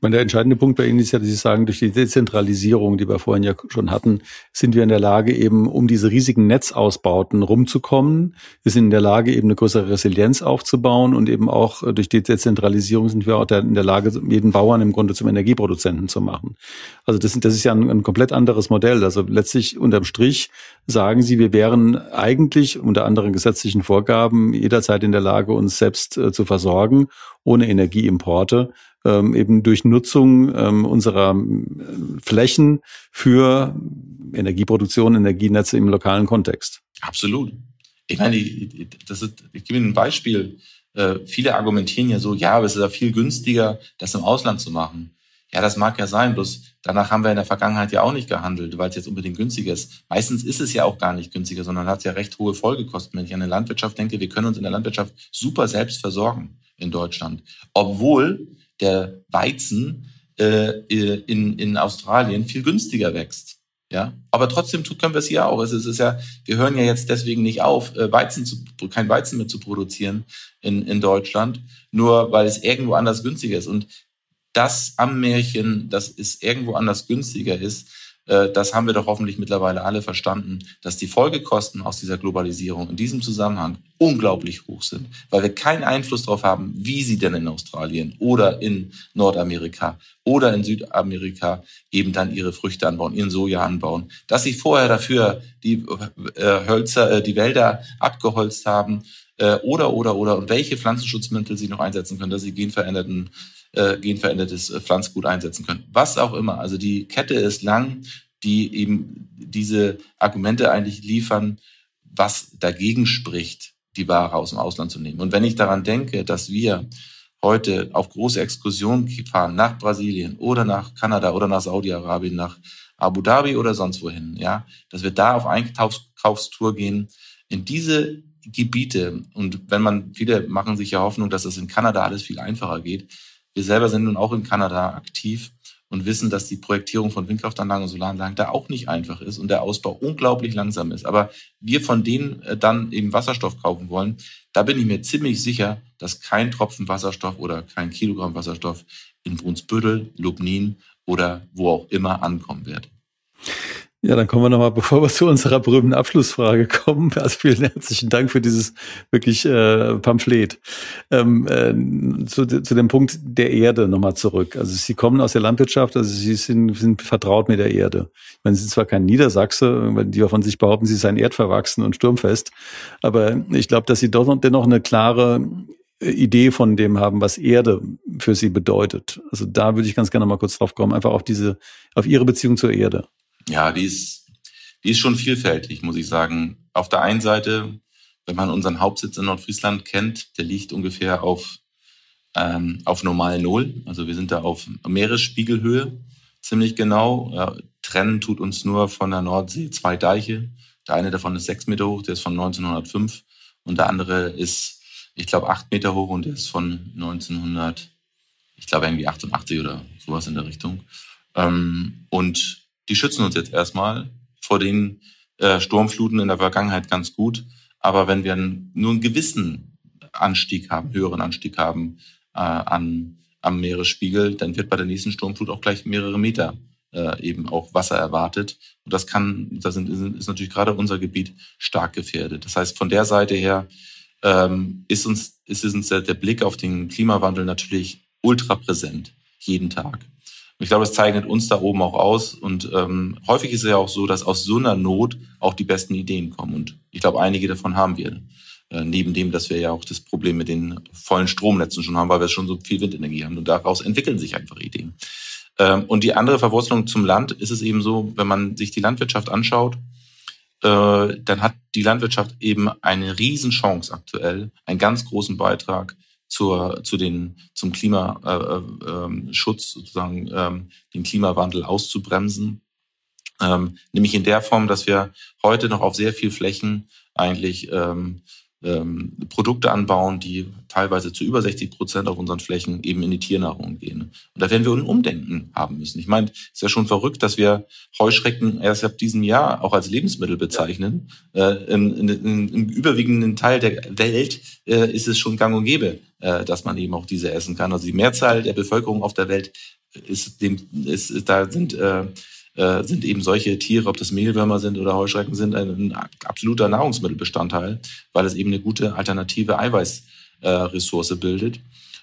Meine, der entscheidende Punkt bei Ihnen ist ja, dass Sie sagen, durch die Dezentralisierung, die wir vorhin ja schon hatten, sind wir in der Lage, eben um diese riesigen Netzausbauten rumzukommen. Wir sind in der Lage, eben eine größere Resilienz aufzubauen und eben auch äh, durch die Dezentralisierung sind wir auch in der Lage, jeden Bauern im Grunde zum Energieproduzenten zu machen. Also das, das ist ja ein, ein komplett anderes Modell. Also letztlich unterm Strich sagen Sie, wir wären eigentlich unter anderen gesetzlichen Vorgaben jederzeit in der Lage, uns selbst äh, zu versorgen, ohne Energieimporte ähm, eben durch Nutzung ähm, unserer äh, Flächen für Energieproduktion, Energienetze im lokalen Kontext. Absolut. Ich meine, das ist, ich gebe Ihnen ein Beispiel. Äh, viele argumentieren ja so, ja, aber es ist ja viel günstiger, das im Ausland zu machen. Ja, das mag ja sein, bloß danach haben wir in der Vergangenheit ja auch nicht gehandelt, weil es jetzt unbedingt günstiger ist. Meistens ist es ja auch gar nicht günstiger, sondern hat ja recht hohe Folgekosten. Wenn ich an eine Landwirtschaft denke, wir können uns in der Landwirtschaft super selbst versorgen in Deutschland. Obwohl der Weizen äh, in, in Australien viel günstiger wächst. Ja, aber trotzdem können wir es hier auch. Es ist, ja, wir hören ja jetzt deswegen nicht auf, äh, Weizen zu, kein Weizen mehr zu produzieren in, in Deutschland, nur weil es irgendwo anders günstiger ist. Und das am Märchen, dass es irgendwo anders günstiger ist, äh, das haben wir doch hoffentlich mittlerweile alle verstanden, dass die Folgekosten aus dieser Globalisierung in diesem Zusammenhang unglaublich hoch sind, weil wir keinen Einfluss darauf haben, wie sie denn in Australien oder in Nordamerika oder in Südamerika eben dann ihre Früchte anbauen, ihren Soja anbauen, dass sie vorher dafür die äh, Hölzer, äh, die Wälder abgeholzt haben oder oder oder und welche Pflanzenschutzmittel sie noch einsetzen können, dass sie genveränderten äh, genverändertes äh, Pflanzgut einsetzen können. Was auch immer. Also die Kette ist lang, die eben diese Argumente eigentlich liefern, was dagegen spricht, die Ware aus dem Ausland zu nehmen. Und wenn ich daran denke, dass wir heute auf große Exkursionen fahren nach Brasilien oder nach Kanada oder nach Saudi-Arabien, nach Abu Dhabi oder sonst wohin, ja, dass wir da auf Einkaufstour gehen, in diese Gebiete. Und wenn man, viele machen sich ja Hoffnung, dass es in Kanada alles viel einfacher geht. Wir selber sind nun auch in Kanada aktiv und wissen, dass die Projektierung von Windkraftanlagen und Solaranlagen da auch nicht einfach ist und der Ausbau unglaublich langsam ist. Aber wir von denen äh, dann eben Wasserstoff kaufen wollen, da bin ich mir ziemlich sicher, dass kein Tropfen Wasserstoff oder kein Kilogramm Wasserstoff in Brunsbüttel, Lubnin oder wo auch immer ankommen wird. Ja, dann kommen wir nochmal, bevor wir zu unserer berühmten Abschlussfrage kommen. Also vielen herzlichen Dank für dieses wirklich äh, Pamphlet. Ähm, äh, zu, zu dem Punkt der Erde nochmal zurück. Also Sie kommen aus der Landwirtschaft, also Sie sind, sind vertraut mit der Erde. Ich meine, Sie sind zwar kein Niedersachse, die von sich behaupten, Sie seien erdverwachsen und sturmfest, aber ich glaube, dass Sie doch dennoch eine klare Idee von dem haben, was Erde für Sie bedeutet. Also da würde ich ganz gerne mal kurz drauf kommen, einfach auf diese, auf Ihre Beziehung zur Erde. Ja, die ist, die ist schon vielfältig, muss ich sagen. Auf der einen Seite, wenn man unseren Hauptsitz in Nordfriesland kennt, der liegt ungefähr auf, ähm, auf normal Null. Also wir sind da auf Meeresspiegelhöhe, ziemlich genau. Ja, trennen tut uns nur von der Nordsee zwei Deiche. Der eine davon ist sechs Meter hoch, der ist von 1905. Und der andere ist, ich glaube, acht Meter hoch und der ist von 1900, ich glaube irgendwie 88 oder sowas in der Richtung. Ähm, und die schützen uns jetzt erstmal vor den äh, Sturmfluten in der Vergangenheit ganz gut. Aber wenn wir nur einen gewissen Anstieg haben, höheren Anstieg haben äh, an, am Meeresspiegel, dann wird bei der nächsten Sturmflut auch gleich mehrere Meter äh, eben auch Wasser erwartet. Und das kann, da sind, ist natürlich gerade unser Gebiet stark gefährdet. Das heißt, von der Seite her ähm, ist uns, ist uns der, der Blick auf den Klimawandel natürlich ultra präsent, jeden Tag. Ich glaube, das zeichnet uns da oben auch aus. Und ähm, häufig ist es ja auch so, dass aus so einer Not auch die besten Ideen kommen. Und ich glaube, einige davon haben wir. Äh, neben dem, dass wir ja auch das Problem mit den vollen Stromnetzen schon haben, weil wir schon so viel Windenergie haben. Und daraus entwickeln sich einfach Ideen. Ähm, und die andere Verwurzelung zum Land ist es eben so, wenn man sich die Landwirtschaft anschaut, äh, dann hat die Landwirtschaft eben eine Riesenchance aktuell, einen ganz großen Beitrag zur, zu den, zum Klimaschutz, äh, ähm, sozusagen ähm, den Klimawandel auszubremsen. Ähm, nämlich in der Form, dass wir heute noch auf sehr viel Flächen eigentlich ähm, ähm, Produkte anbauen, die teilweise zu über 60 Prozent auf unseren Flächen eben in die Tiernahrung gehen. Und da werden wir ein Umdenken haben müssen. Ich meine, es ist ja schon verrückt, dass wir Heuschrecken erst ab diesem Jahr auch als Lebensmittel bezeichnen. Äh, im, in, in, Im überwiegenden Teil der Welt äh, ist es schon gang und gäbe, äh, dass man eben auch diese essen kann. Also die Mehrzahl der Bevölkerung auf der Welt ist dem, ist, da sind, äh, äh, sind eben solche Tiere, ob das Mehlwürmer sind oder Heuschrecken sind, ein, absoluter Nahrungsmittelbestandteil, weil es eben eine gute alternative Eiweißressource äh, bildet.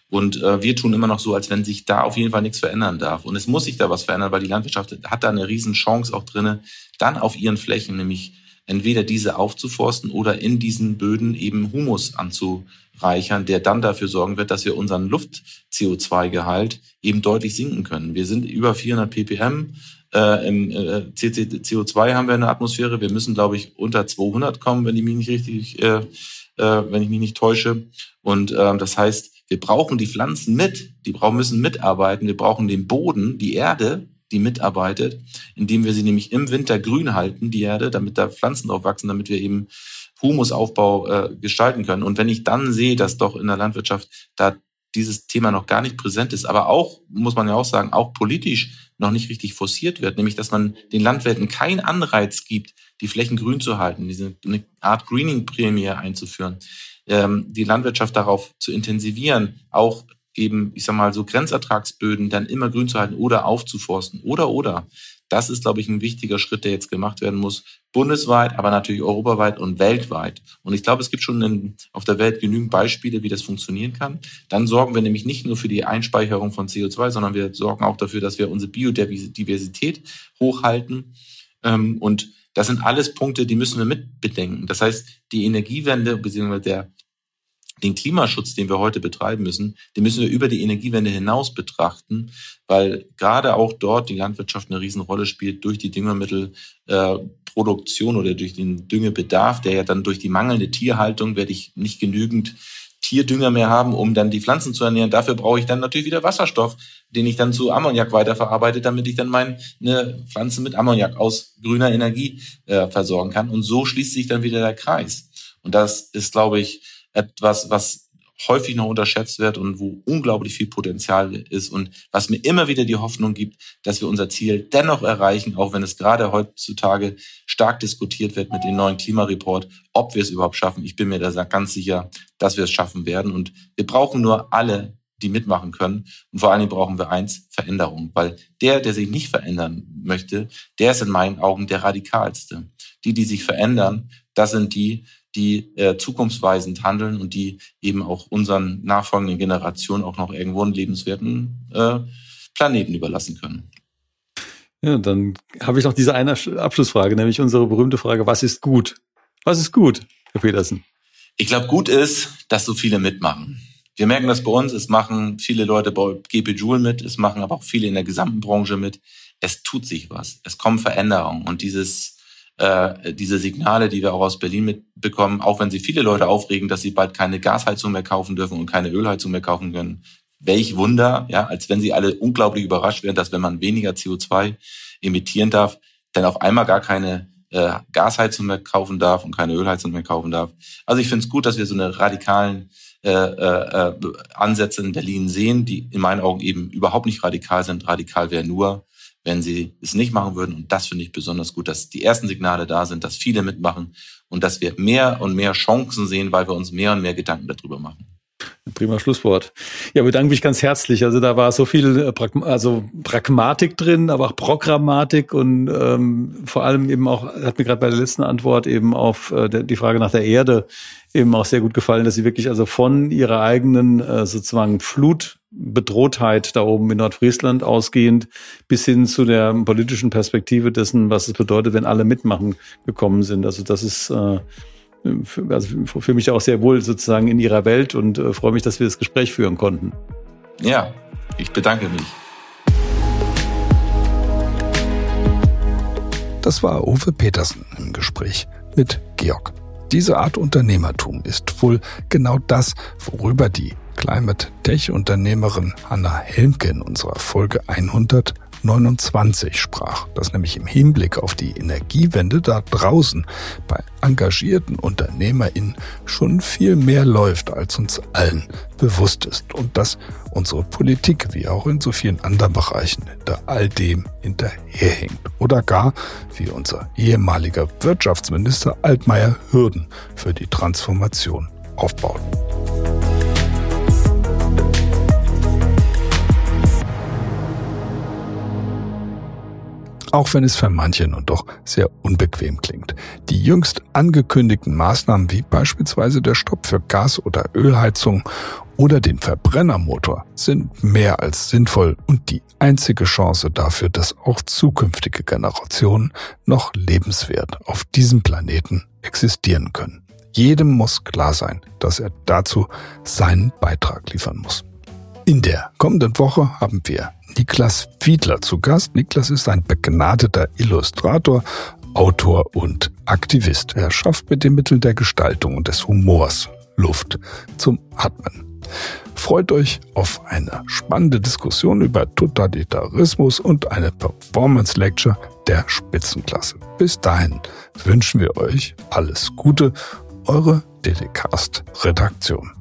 Und äh, wir tun immer noch so, als wenn sich da auf jeden Fall nichts verändern darf. Und es muss sich da was verändern, weil die Landwirtschaft hat da eine riesen Chance auch drinne, dann auf ihren Flächen nämlich entweder diese aufzuforsten oder in diesen Böden eben Humus anzureichern, der dann dafür sorgen wird, dass wir unseren Luft-CO2-Gehalt eben deutlich sinken können. Wir sind über 400 ppm. Äh, Im äh, CO2 haben wir in der Atmosphäre. Wir müssen, glaube ich, unter 200 kommen, wenn ich mich nicht richtig, äh, äh, wenn ich mich nicht täusche. Und äh, das heißt, wir brauchen die Pflanzen mit. Die brauchen, müssen mitarbeiten. Wir brauchen den Boden, die Erde, die mitarbeitet, indem wir sie nämlich im Winter grün halten, die Erde, damit da Pflanzen drauf wachsen, damit wir eben Humusaufbau äh, gestalten können. Und wenn ich dann sehe, dass doch in der Landwirtschaft da dieses Thema noch gar nicht präsent ist, aber auch, muss man ja auch sagen, auch politisch noch nicht richtig forciert wird, nämlich dass man den Landwirten keinen Anreiz gibt, die Flächen grün zu halten, diese eine Art Greening-Prämie einzuführen, ähm, die Landwirtschaft darauf zu intensivieren, auch eben, ich sag mal, so Grenzertragsböden dann immer grün zu halten oder aufzuforsten oder, oder. Das ist, glaube ich, ein wichtiger Schritt, der jetzt gemacht werden muss. Bundesweit, aber natürlich europaweit und weltweit. Und ich glaube, es gibt schon in, auf der Welt genügend Beispiele, wie das funktionieren kann. Dann sorgen wir nämlich nicht nur für die Einspeicherung von CO2, sondern wir sorgen auch dafür, dass wir unsere Biodiversität hochhalten. Ähm, und das sind alles Punkte, die müssen wir mitbedenken. Das heißt, die Energiewende bzw. der den Klimaschutz, den wir heute betreiben müssen, den müssen wir über die Energiewende hinaus betrachten, weil gerade auch dort die Landwirtschaft eine Riesenrolle spielt durch die Düngemittelproduktion äh, oder durch den Düngebedarf, der ja dann durch die mangelnde Tierhaltung werde ich nicht genügend Tierdünger mehr haben, um dann die Pflanzen zu ernähren. Dafür brauche ich dann natürlich wieder Wasserstoff, den ich dann zu Ammoniak weiterverarbeite, damit ich dann meine Pflanze mit Ammoniak aus grüner Energie äh, versorgen kann. Und so schließt sich dann wieder der Kreis. Und das ist, glaube ich, etwas, was häufig noch unterschätzt wird und wo unglaublich viel Potenzial ist und was mir immer wieder die Hoffnung gibt, dass wir unser Ziel dennoch erreichen, auch wenn es gerade heutzutage stark diskutiert wird mit dem neuen Klimareport, ob wir es überhaupt schaffen. Ich bin mir da ganz sicher, dass wir es schaffen werden und wir brauchen nur alle, die mitmachen können und vor allen Dingen brauchen wir eins, Veränderung, weil der, der sich nicht verändern möchte, der ist in meinen Augen der radikalste. Die, die sich verändern, das sind die, die äh, zukunftsweisend handeln und die eben auch unseren nachfolgenden Generationen auch noch irgendwo einen lebenswerten äh, Planeten überlassen können. Ja, dann habe ich noch diese eine Abschlussfrage, nämlich unsere berühmte Frage, was ist gut? Was ist gut, Herr Petersen? Ich glaube, gut ist, dass so viele mitmachen. Wir merken das bei uns, es machen viele Leute bei GP Joule mit, es machen aber auch viele in der gesamten Branche mit. Es tut sich was, es kommen Veränderungen und dieses äh, diese Signale, die wir auch aus Berlin mitbekommen, auch wenn sie viele Leute aufregen, dass sie bald keine Gasheizung mehr kaufen dürfen und keine Ölheizung mehr kaufen können. Welch Wunder, ja, als wenn sie alle unglaublich überrascht werden, dass wenn man weniger CO2 emittieren darf, dann auf einmal gar keine äh, Gasheizung mehr kaufen darf und keine Ölheizung mehr kaufen darf. Also ich finde es gut, dass wir so eine radikalen äh, äh, Ansätze in Berlin sehen, die in meinen Augen eben überhaupt nicht radikal sind. Radikal wäre nur, wenn sie es nicht machen würden. Und das finde ich besonders gut, dass die ersten Signale da sind, dass viele mitmachen und dass wir mehr und mehr Chancen sehen, weil wir uns mehr und mehr Gedanken darüber machen. Prima Schlusswort. Ja, bedanke mich ganz herzlich. Also da war so viel äh, also Pragmatik drin, aber auch Programmatik und ähm, vor allem eben auch, hat mir gerade bei der letzten Antwort eben auf äh, die Frage nach der Erde eben auch sehr gut gefallen, dass sie wirklich also von ihrer eigenen äh, sozusagen Flutbedrohtheit da oben in Nordfriesland ausgehend bis hin zu der politischen Perspektive dessen, was es bedeutet, wenn alle mitmachen gekommen sind. Also das ist äh, für, also für mich auch sehr wohl sozusagen in ihrer Welt und äh, freue mich, dass wir das Gespräch führen konnten. Ja, ich bedanke mich. Das war Uwe Petersen im Gespräch mit Georg. Diese Art Unternehmertum ist wohl genau das, worüber die Climate Tech Unternehmerin Hanna Helmke in unserer Folge 100 29 sprach, dass nämlich im Hinblick auf die Energiewende da draußen bei engagierten UnternehmerInnen schon viel mehr läuft, als uns allen bewusst ist und dass unsere Politik, wie auch in so vielen anderen Bereichen, hinter all dem hinterherhinkt oder gar, wie unser ehemaliger Wirtschaftsminister Altmaier, Hürden für die Transformation aufbaut. Auch wenn es für manche nun doch sehr unbequem klingt. Die jüngst angekündigten Maßnahmen wie beispielsweise der Stopp für Gas- oder Ölheizung oder den Verbrennermotor sind mehr als sinnvoll und die einzige Chance dafür, dass auch zukünftige Generationen noch lebenswert auf diesem Planeten existieren können. Jedem muss klar sein, dass er dazu seinen Beitrag liefern muss. In der kommenden Woche haben wir Niklas Fiedler zu Gast. Niklas ist ein begnadeter Illustrator, Autor und Aktivist. Er schafft mit den Mitteln der Gestaltung und des Humors Luft zum Atmen. Freut euch auf eine spannende Diskussion über Totalitarismus und eine Performance Lecture der Spitzenklasse. Bis dahin wünschen wir euch alles Gute, eure DDcast Redaktion.